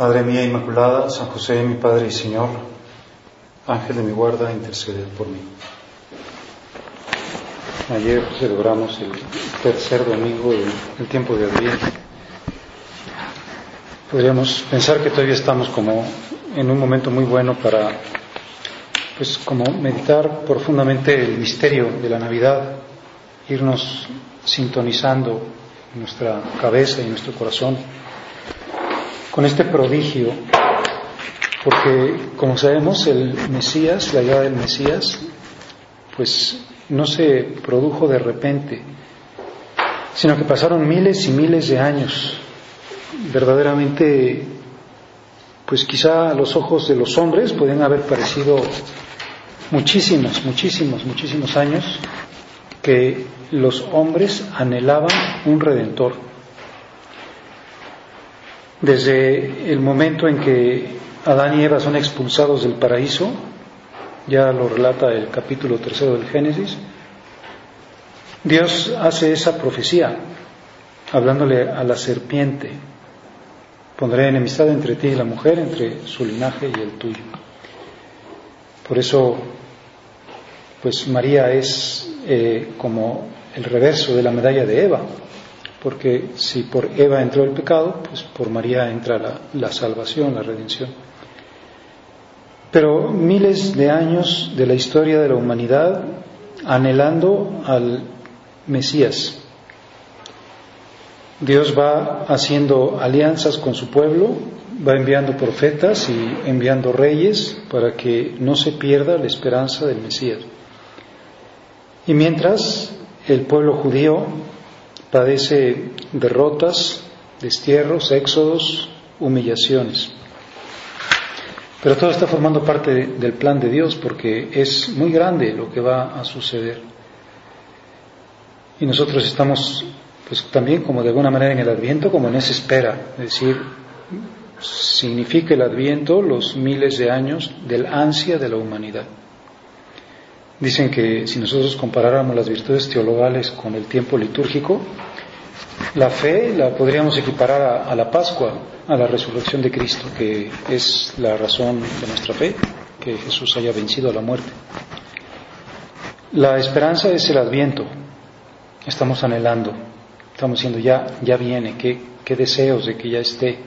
Madre mía Inmaculada, San José, mi Padre y Señor, Ángel de mi guarda, intercede por mí. Ayer celebramos el tercer domingo del tiempo de Adviento. Podríamos pensar que todavía estamos como en un momento muy bueno para, pues, como meditar profundamente el misterio de la Navidad, irnos sintonizando nuestra cabeza y nuestro corazón con este prodigio, porque como sabemos el Mesías, la idea del Mesías, pues no se produjo de repente, sino que pasaron miles y miles de años, verdaderamente, pues quizá a los ojos de los hombres pueden haber parecido muchísimos, muchísimos, muchísimos años que los hombres anhelaban un redentor desde el momento en que Adán y Eva son expulsados del paraíso, ya lo relata el capítulo tercero del Génesis, Dios hace esa profecía, hablándole a la serpiente, pondré enemistad entre ti y la mujer, entre su linaje y el tuyo. Por eso, pues María es eh, como el reverso de la medalla de Eva, porque si por Eva entró el pecado, pues por María entra la, salvación, la redención. Pero miles de años de la historia de la humanidad anhelando al Mesías. Dios va haciendo alianzas con su pueblo, va enviando profetas y enviando reyes para que no se pierda la esperanza del Mesías. Y mientras el pueblo judío padece derrotas, destierros, éxodos, humillaciones. Pero todo está formando parte del plan de Dios porque es muy grande lo que va a suceder. Y nosotros estamos pues también como de alguna manera en el adviento, como en esa espera, es decir, significa el adviento los miles de años del ansia de la humanidad. Dicen que si nosotros comparáramos las virtudes teologales con el tiempo litúrgico, la fe la podríamos equiparar a, la Pascua, a la resurrección de Cristo, que es la razón de nuestra fe, que Jesús haya vencido a la muerte. La esperanza es el adviento, estamos anhelando, estamos diciendo ya, ya viene, qué, qué deseos de que ya esté.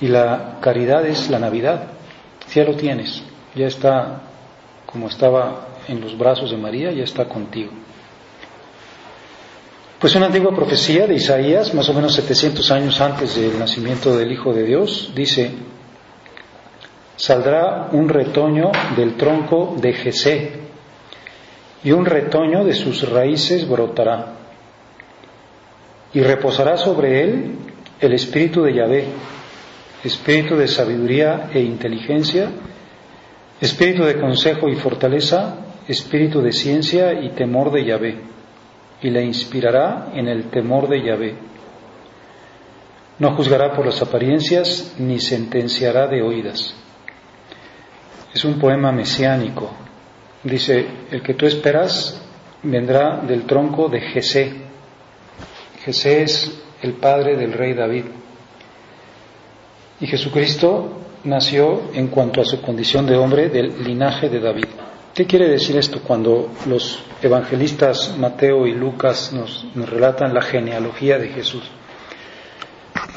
Y la caridad es la Navidad, ya lo tienes, ya está como estaba en los brazos de María, ya está contigo. Pues una antigua profecía de Isaías, más o menos 700 años antes del nacimiento del Hijo de Dios, dice, saldrá un retoño del tronco de Jesé, y un retoño de sus raíces brotará, y reposará sobre él el espíritu de Yahvé, espíritu de sabiduría e inteligencia, espíritu de consejo y fortaleza, espíritu de ciencia y temor de Yahvé, y le inspirará en el temor de Yahvé. No juzgará por las apariencias ni sentenciará de oídas. Es un poema mesiánico. Dice, el que tú esperas vendrá del tronco de Jesé. Jesé es el padre del rey David. Y Jesucristo nació en cuanto a su condición de hombre del linaje de David. ¿Qué quiere decir esto cuando los evangelistas Mateo y Lucas nos, relatan la genealogía de Jesús?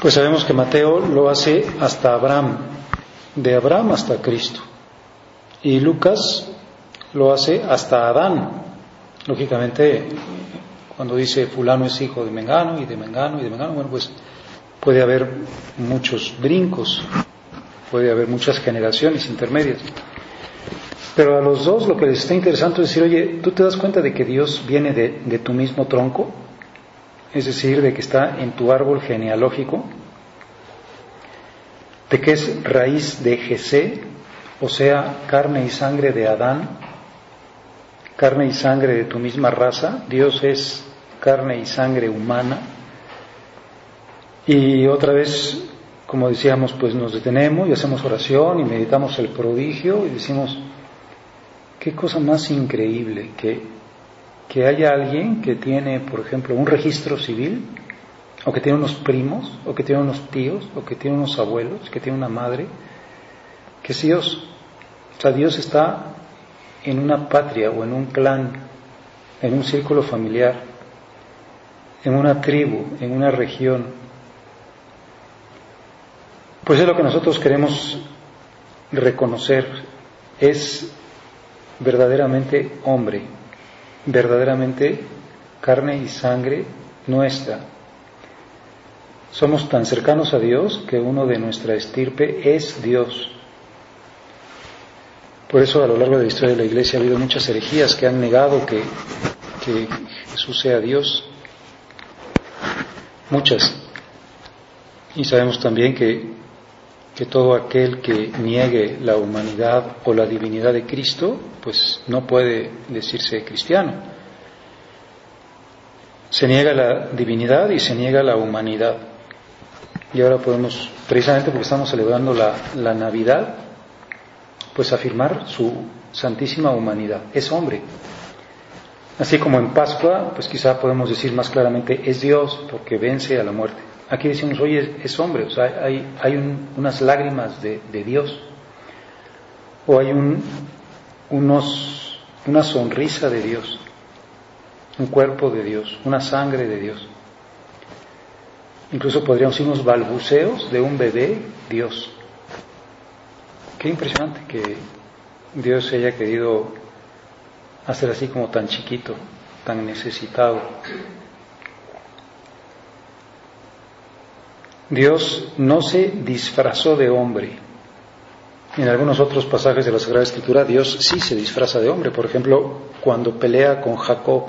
Pues sabemos que Mateo lo hace hasta Abraham, de Abraham hasta Cristo. Y Lucas lo hace hasta Adán. Lógicamente, cuando dice fulano es hijo de Mengano y de Mengano y de Mengano, bueno, pues puede haber muchos brincos puede haber muchas generaciones intermedias. Pero a los dos lo que les está interesante es decir, oye, ¿tú te das cuenta de que Dios viene de, tu mismo tronco? Es decir, de que está en tu árbol genealógico. de que es raíz de Jesé, o sea, carne y sangre de Adán, carne y sangre de tu misma raza, Dios es carne y sangre humana. Y otra vez, como decíamos, pues nos detenemos y hacemos oración y meditamos el prodigio y decimos, qué cosa más increíble que, que haya alguien que tiene, por ejemplo, un registro civil, o que tiene unos primos, o que tiene unos tíos, o que tiene unos abuelos, que tiene una madre, que es Dios. O sea, Dios está en una patria o en un clan, en un círculo familiar, en una tribu, en una región. Pues es lo que nosotros queremos reconocer, es verdaderamente hombre, verdaderamente carne y sangre nuestra. Somos tan cercanos a Dios que uno de nuestra estirpe es Dios. Por eso a lo largo de la historia de la Iglesia ha habido muchas herejías que han negado que, Jesús sea Dios. Muchas. Y sabemos también que, que todo aquel que niegue la humanidad o la divinidad de Cristo, pues no puede decirse cristiano. Se niega la divinidad y se niega la humanidad. Y ahora podemos, precisamente porque estamos celebrando la, Navidad, pues afirmar su santísima humanidad. Es hombre. Así como en Pascua, pues quizá podemos decir más claramente, es Dios porque vence a la muerte. Aquí decimos, oye, es, hombre, o sea, hay, hay unas lágrimas de, Dios, o hay un, unos, una sonrisa de Dios, un cuerpo de Dios, una sangre de Dios. Incluso podríamos decir unos balbuceos de un bebé Dios. Qué impresionante que Dios haya querido hacer así como tan chiquito, tan necesitado. Dios no se disfrazó de hombre. En algunos otros pasajes de la Sagrada Escritura Dios sí se disfraza de hombre. Por ejemplo, cuando pelea con Jacob,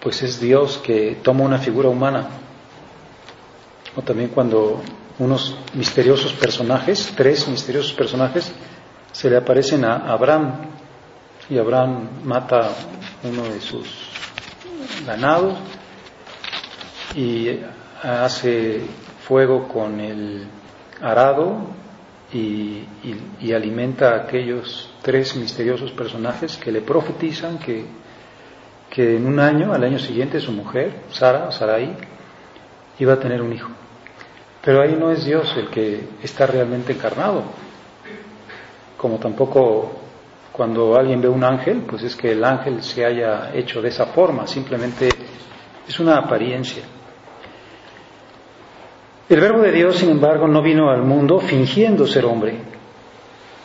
pues es Dios que toma una figura humana. O también cuando unos misteriosos personajes, tres misteriosos personajes, se le aparecen a Abraham y Abraham mata uno de sus ganados y hace fuego con el arado y, alimenta a aquellos tres misteriosos personajes que le profetizan que, que en un año, al año siguiente, su mujer, Sara, Sarai, iba a tener un hijo. Pero ahí no es Dios el que está realmente encarnado. Como tampoco cuando alguien ve un ángel, pues es que el ángel se haya hecho de esa forma, simplemente es una apariencia. El verbo de Dios, sin embargo, no vino al mundo fingiendo ser hombre.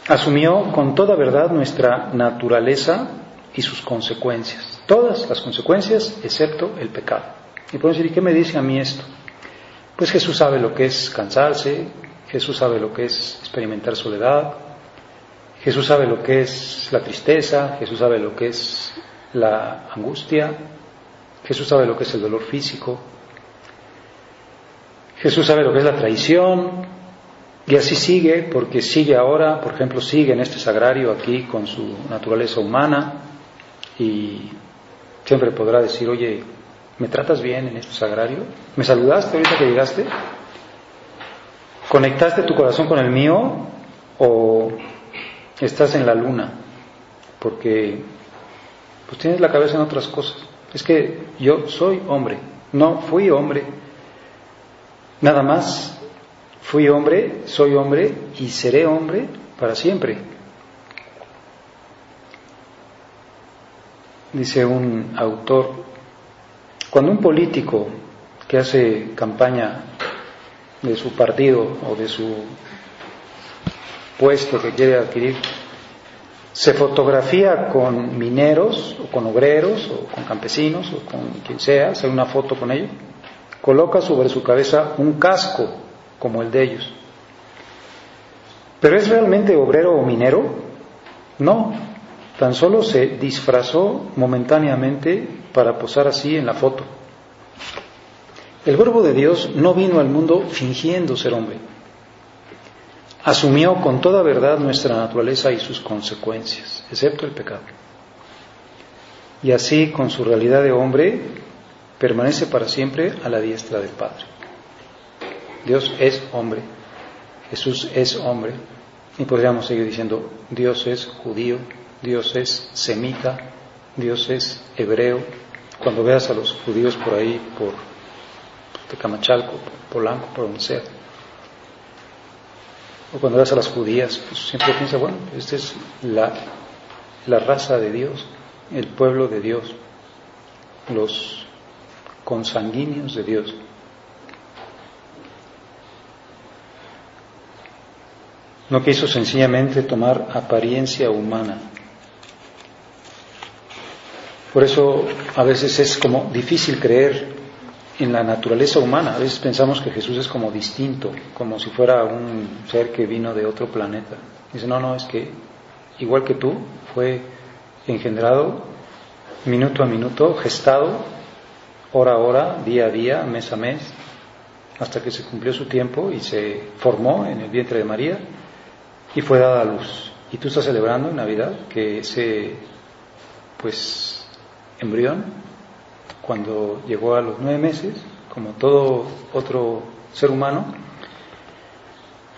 Asumió con toda verdad nuestra naturaleza y sus consecuencias. Todas las consecuencias excepto el pecado. Y podemos decir, ¿y qué me dice a mí esto? Pues Jesús sabe lo que es cansarse, Jesús sabe lo que es experimentar soledad, Jesús sabe lo que es la tristeza, Jesús sabe lo que es la angustia, Jesús sabe lo que es el dolor físico, Jesús sabe lo que es la traición, y así sigue, porque sigue ahora, por ejemplo, sigue en este sagrario aquí con su naturaleza humana, y siempre podrá decir, oye, ¿Me tratas bien en este sagrario? ¿Me saludaste ahorita que llegaste? ¿Conectaste tu corazón con el mío o estás en la luna? Porque pues tienes la cabeza en otras cosas. Es que yo soy hombre, no fui hombre. Nada más fui hombre, soy hombre y seré hombre para siempre. Dice un autor cuando un político que hace campaña de su partido o de su puesto que quiere adquirir, se fotografía con mineros o con obreros o con campesinos o con quien sea, hace una foto con ellos, coloca sobre su cabeza un casco como el de ellos. ¿Pero es realmente obrero o minero? No, tan solo se disfrazó momentáneamente para posar así en la foto. El verbo de Dios no vino al mundo fingiendo ser hombre. asumió con toda verdad nuestra naturaleza y sus consecuencias, excepto el pecado. Y así, con su realidad de hombre, permanece para siempre a la diestra del Padre. Dios es hombre, Jesús es hombre, y podríamos seguir diciendo, Dios es judío, Dios es semita, Dios es hebreo. Cuando veas a los judíos por ahí, por Tecamachalco, por Polanco, por donde sea, o cuando veas a las judías, pues siempre piensa, bueno, esta es la, la raza de Dios, el pueblo de Dios, los consanguíneos de Dios. No quiso sencillamente tomar apariencia humana. Por eso a veces es como difícil creer en la naturaleza humana. A veces pensamos que Jesús es como distinto, como si fuera un ser que vino de otro planeta. Dice, no, no, es que igual que tú, fue engendrado minuto a minuto, gestado, hora a hora, día a día, mes a mes, hasta que se cumplió su tiempo y se formó en el vientre de María y fue dada a luz. Y tú estás celebrando en Navidad que ese, pues, embrión, cuando llegó a los nueve meses, como todo otro ser humano,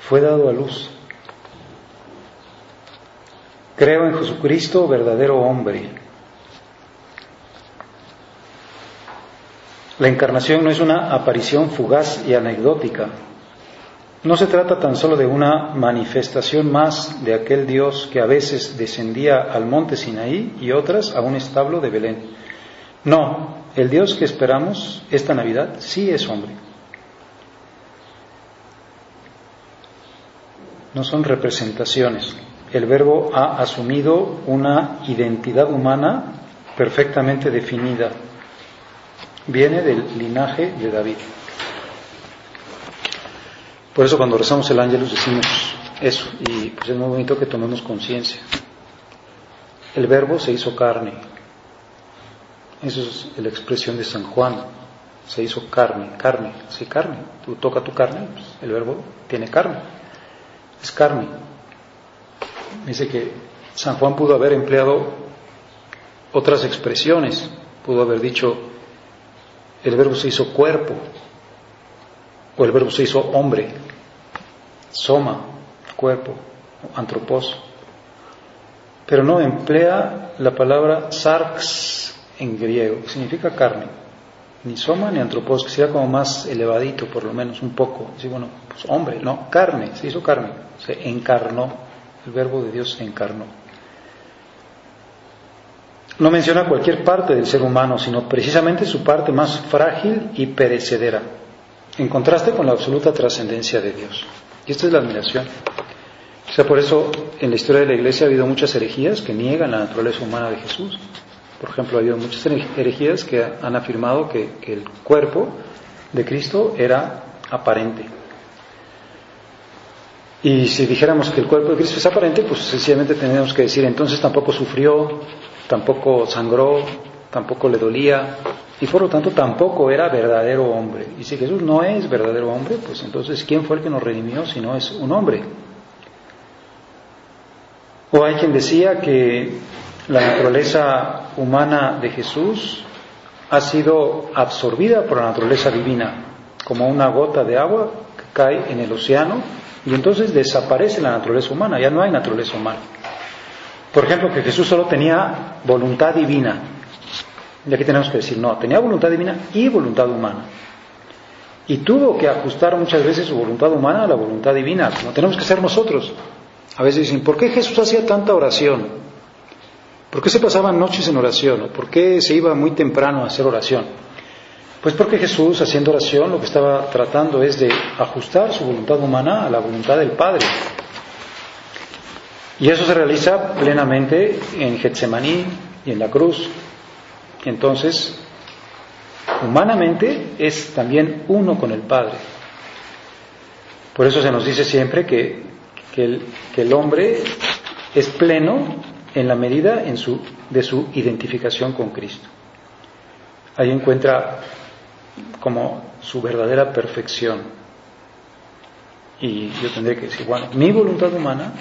fue dado a luz. Creo en Jesucristo, verdadero hombre. La encarnación no es una aparición fugaz y anecdótica, no se trata tan solo de una manifestación más de aquel Dios que a veces descendía al monte Sinaí y otras a un establo de Belén. No, el Dios que esperamos esta Navidad sí es hombre. No son representaciones. El verbo ha asumido una identidad humana perfectamente definida. Viene del linaje de David. Por eso cuando rezamos el ángelus decimos eso, y pues es muy bonito que tomemos conciencia. El verbo se hizo carne. Eso es la expresión de San Juan. Se hizo carne, carne, sí, carne. Tú toca tu carne, pues el verbo tiene carne. Es carne. Dice que San Juan pudo haber empleado otras expresiones. Pudo haber dicho, el verbo se hizo cuerpo, o el verbo se hizo hombre, soma, cuerpo, antropos. Pero no emplea la palabra sarx en griego, que significa carne. Ni soma ni antropos, que sea como más elevadito, por lo menos un poco. Sí, bueno, pues hombre, no, carne, se hizo carne, se encarnó. El verbo de Dios se encarnó. No menciona cualquier parte del ser humano, sino precisamente su parte más frágil y perecedera en contraste con la absoluta trascendencia de Dios. Y esta es la admiración. O sea, por eso en la historia de la Iglesia ha habido muchas herejías que niegan la naturaleza humana de Jesús. Por ejemplo, ha habido muchas herejías que han afirmado que, el cuerpo de Cristo era aparente. Y si dijéramos que el cuerpo de Cristo es aparente, pues sencillamente tendríamos que decir, entonces tampoco sufrió, tampoco sangró, tampoco le dolía, y por lo tanto tampoco era verdadero hombre. Y si Jesús no es verdadero hombre, pues entonces ¿quién fue el que nos redimió si no es un hombre? O hay quien decía que la naturaleza humana de Jesús ha sido absorbida por la naturaleza divina, como una gota de agua que cae en el océano y entonces desaparece la naturaleza humana, ya no hay naturaleza humana. Por ejemplo, que Jesús solo tenía voluntad divina, y aquí tenemos que decir, no, tenía voluntad divina y voluntad humana. Y tuvo que ajustar muchas veces su voluntad humana a la voluntad divina, como tenemos que ser nosotros. A veces dicen, ¿por qué Jesús hacía tanta oración? ¿Por qué se pasaban noches en oración? ¿Por qué se iba muy temprano a hacer oración? Pues porque Jesús, haciendo oración, lo que estaba tratando es de ajustar su voluntad humana a la voluntad del Padre. Y eso se realiza plenamente en Getsemaní y en la cruz. Entonces, humanamente es también uno con el Padre. Por eso se nos dice siempre que, el, hombre es pleno en la medida en su, de su identificación con Cristo. Ahí encuentra como su verdadera perfección. Y yo tendré que decir, bueno, mi voluntad humana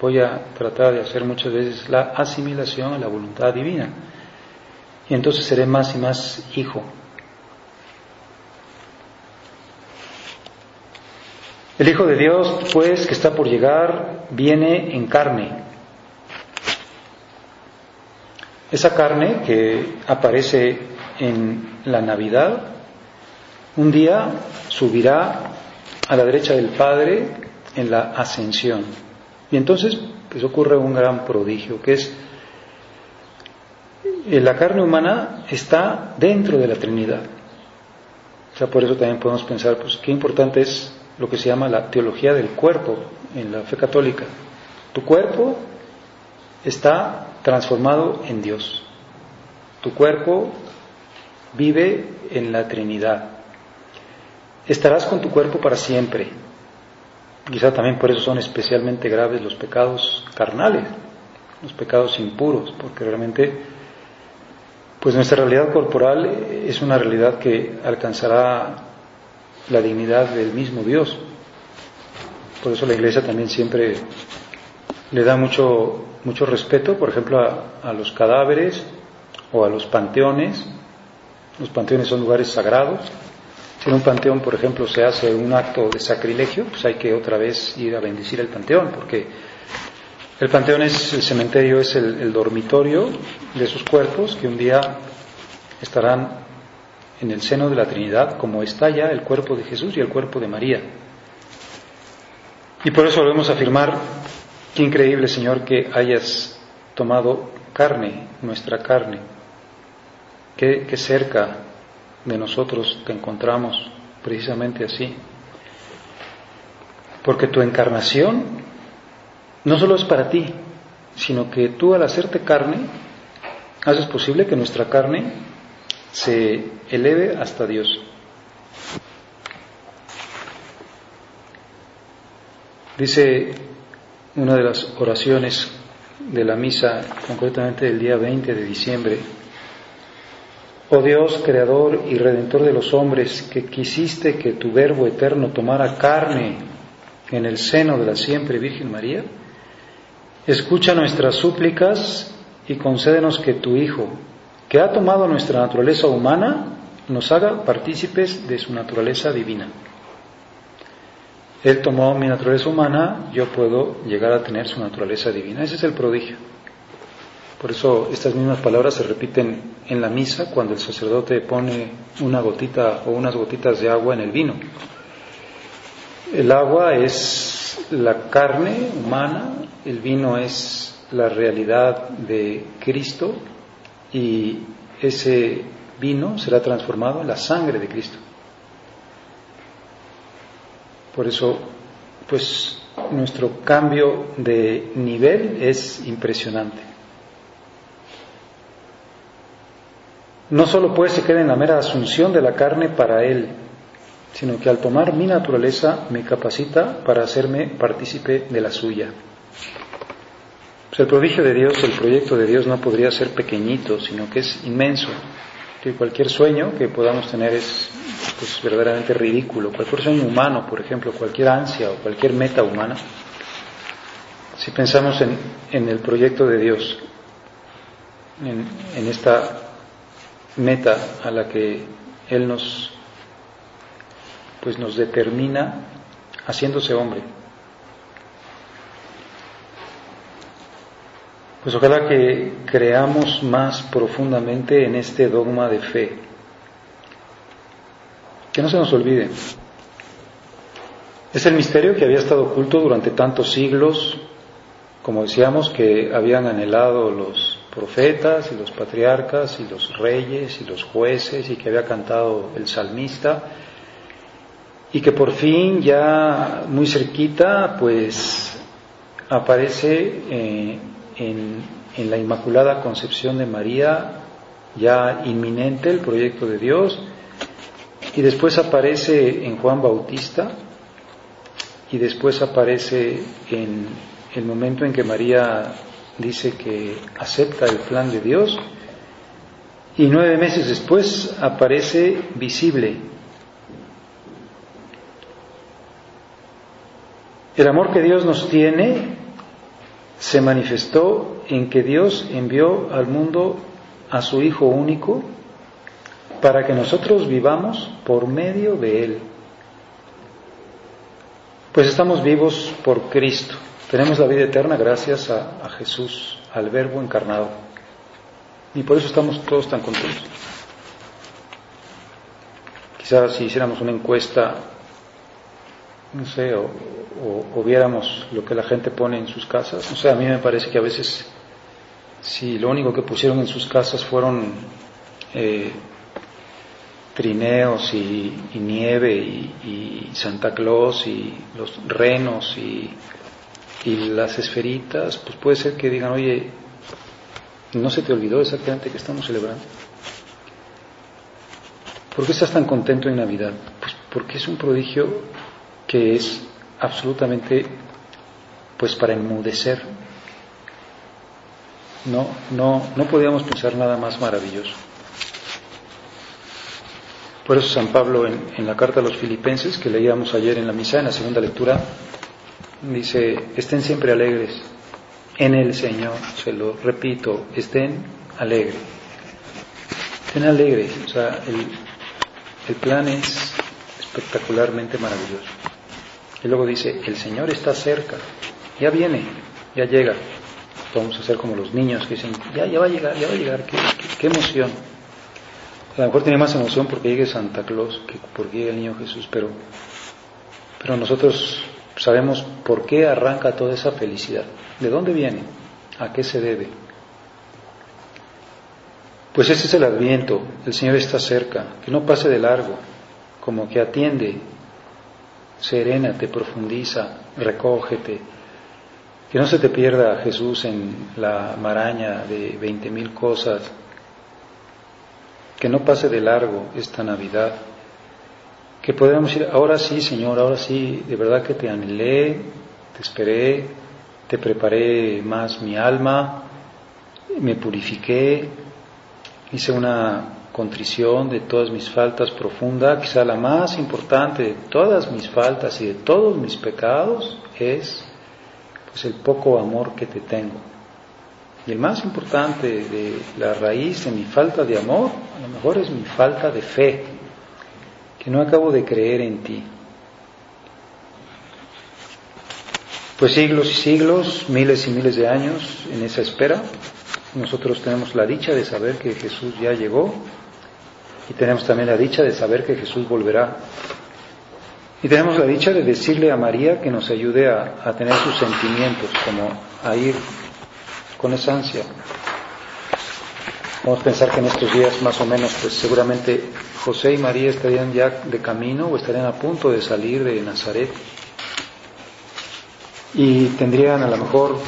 voy a tratar de hacer muchas veces la asimilación a la voluntad divina. Y entonces seré más y más hijo. El Hijo de Dios, pues, que está por llegar, viene en carne. Esa carne que aparece en la Navidad, un día subirá a la derecha del Padre en la ascensión. Y entonces pues ocurre un gran prodigio, que es eh, la carne humana está dentro de la Trinidad. O sea, por eso también podemos pensar, pues, qué importante es lo que se llama la teología del cuerpo en la fe católica. Tu cuerpo está transformado en Dios. Tu cuerpo vive en la Trinidad. Estarás con tu cuerpo para siempre. Quizá también por eso son especialmente graves los pecados carnales, los pecados impuros, porque realmente pues nuestra realidad corporal es una realidad que alcanzará la dignidad del mismo Dios. Por eso la Iglesia también siempre le da mucho, mucho respeto, por ejemplo, a, a los cadáveres o a los panteones. Los panteones son lugares sagrados, si en un panteón, por ejemplo, se hace un acto de sacrilegio, pues hay que otra vez ir a bendecir el panteón, porque el panteón es, el cementerio es el, dormitorio de esos cuerpos que un día estarán en el seno de la Trinidad, como está ya el cuerpo de Jesús y el cuerpo de María. Y por eso volvemos a afirmar, qué increíble Señor que hayas tomado carne, nuestra carne, qué, qué cerca de nosotros te encontramos precisamente así. Porque tu encarnación no solo es para ti, sino que tú al hacerte carne, haces posible que nuestra carne se eleve hasta Dios. Dice una de las oraciones de la misa, concretamente del día 20 de diciembre, Oh Dios, creador y redentor de los hombres, que quisiste que tu Verbo eterno tomara carne en el seno de la siempre Virgen María, escucha nuestras súplicas y concédenos que tu Hijo, que ha tomado nuestra naturaleza humana, nos haga partícipes de su naturaleza divina. Él tomó mi naturaleza humana, yo puedo llegar a tener su naturaleza divina. Ese es el prodigio. Por eso estas mismas palabras se repiten en la misa cuando el sacerdote pone una gotita o unas gotitas de agua en el vino. El agua es la carne humana, el vino es la realidad de Cristo y ese vino será transformado en la sangre de Cristo. Por eso, pues nuestro cambio de nivel es impresionante. No solo pues se queda en la mera asunción de la carne para Él, sino que al tomar mi naturaleza me capacita para hacerme partícipe de la suya. El prodigio de Dios, el proyecto de Dios no podría ser pequeñito, sino que es inmenso. Que cualquier sueño que podamos tener es pues, verdaderamente ridículo. Cualquier sueño humano, por ejemplo, cualquier ansia o cualquier meta humana, si pensamos en, en el proyecto de Dios, en, en esta meta a la que Él nos, pues nos determina haciéndose hombre. Pues ojalá que creamos más profundamente en este dogma de fe. Que no se nos olvide. Es el misterio que había estado oculto durante tantos siglos, como decíamos, que habían anhelado los profetas y los patriarcas y los reyes y los jueces y que había cantado el salmista. Y que por fin ya muy cerquita pues aparece eh, en, en la Inmaculada Concepción de María ya inminente el proyecto de Dios. Y después aparece en Juan Bautista. Y después aparece en el momento en que María dice que acepta el plan de Dios y nueve meses después aparece visible. El amor que Dios nos tiene se manifestó en que Dios envió al mundo a su Hijo único para que nosotros vivamos por medio de Él. Pues estamos vivos por Cristo. Tenemos la vida eterna gracias a, Jesús, al Verbo encarnado. Y por eso estamos todos tan contentos. Quizás si hiciéramos una encuesta, no sé, o, viéramos lo que la gente pone en sus casas, no sé, a mí me parece que a veces, si lo único que pusieron en sus casas fueron eh, trineos y, nieve y, Santa Claus y los renos y, las esferitas, pues puede ser que digan, oye, ¿no se te olvidó exactamente que estamos celebrando? ¿Por qué estás tan contento en Navidad? Pues porque es un prodigio que es absolutamente, pues para enmudecer. No, no, no podíamos pensar nada más maravilloso. Por eso San Pablo en, la carta a los filipenses que leíamos ayer en la misa, en la segunda lectura, dice, estén siempre alegres en el Señor, se lo repito, estén alegres. Estén alegres, o sea, el, el plan es espectacularmente maravilloso. Y luego dice, el Señor está cerca, ya viene, ya llega. Vamos a ser como los niños que dicen, ya, ya va a llegar, ya va a llegar, qué emoción. A lo mejor tiene más emoción porque llegue Santa Claus que porque llegue el niño Jesús, pero, pero nosotros sabemos por qué arranca toda esa felicidad. ¿De dónde viene? ¿A qué se debe? Pues ese es el adviento, el Señor está cerca, que no pase de largo, como que atiende, serénate, profundiza, recógete, que no se te pierda Jesús en la maraña de veinte mil cosas. Que no pase de largo esta Navidad, que podamos decir, ahora sí, Señor, ahora sí, de verdad que te anhelé, te esperé, te preparé más mi alma, me purifiqué, hice una contrición de todas mis faltas profunda, quizá la más importante de todas mis faltas y de todos mis pecados es pues el poco amor que te tengo. Y el más importante de la raíz de mi falta de amor, a lo mejor es mi falta de fe, que no acabo de creer en ti. Pues siglos y siglos, miles y miles de años en esa espera, nosotros tenemos la dicha de saber que Jesús ya llegó y tenemos también la dicha de saber que Jesús volverá. Y tenemos la dicha de decirle a María que nos ayude a, a tener sus sentimientos, como a ir con esa ansia. Vamos a pensar que en estos días más o menos, pues seguramente José y María estarían ya de camino o estarían a punto de salir de Nazaret y tendrían a lo mejor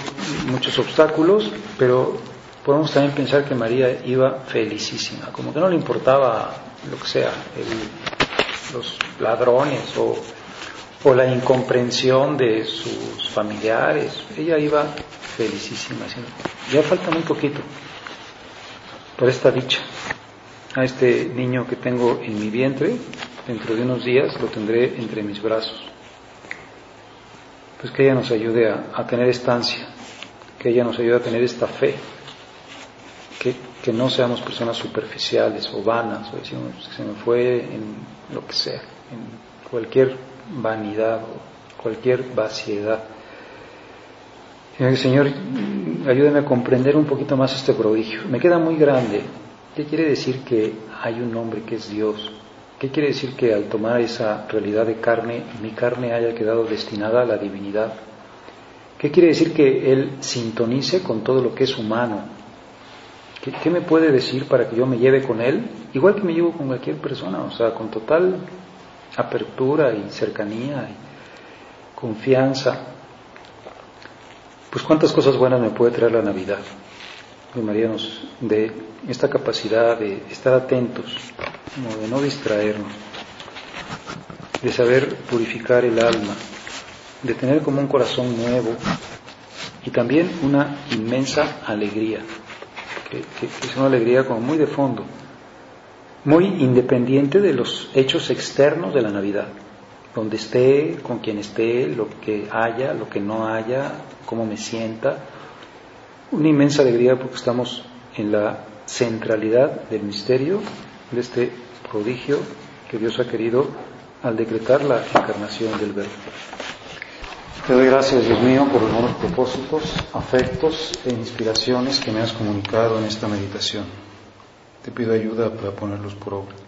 muchos obstáculos, pero podemos también pensar que María iba felicísima, como que no le importaba lo que sea, los ladrones o, o la incomprensión de sus familiares, ella iba felicísima. Ya falta muy poquito por esta dicha. A este niño que tengo en mi vientre, dentro de unos días lo tendré entre mis brazos. Pues que ella nos ayude a, tener esta ansia, que ella nos ayude a tener esta fe, que, que no seamos personas superficiales o vanas, o decimos, se me fue en lo que sea, en cualquier vanidad o cualquier vaciedad Señor, ayúdame a comprender un poquito más este prodigio. Me queda muy grande. ¿Qué quiere decir que hay un hombre que es Dios? ¿Qué quiere decir que al tomar esa realidad de carne, mi carne haya quedado destinada a la divinidad? ¿Qué quiere decir que Él sintonice con todo lo que es humano? ¿Qué, ¿Qué, me puede decir para que yo me lleve con Él? Igual que me llevo con cualquier persona, o sea, con total apertura y cercanía y confianza. Pues cuántas cosas buenas me puede traer la Navidad. Que María nos esta capacidad de estar atentos, de no distraernos, de saber purificar el alma, de tener como un corazón nuevo y también una inmensa alegría, que, es una alegría como muy de fondo, muy independiente de los hechos externos de la Navidad. Donde esté, con quien esté, lo que haya, lo que no haya, cómo me sienta. Una inmensa alegría porque estamos en la centralidad del misterio de este prodigio que Dios ha querido al decretar la encarnación del Verbo. Te doy gracias, Dios mío, por los buenos propósitos, afectos e inspiraciones que me has comunicado en esta meditación. Te pido ayuda para ponerlos por obra.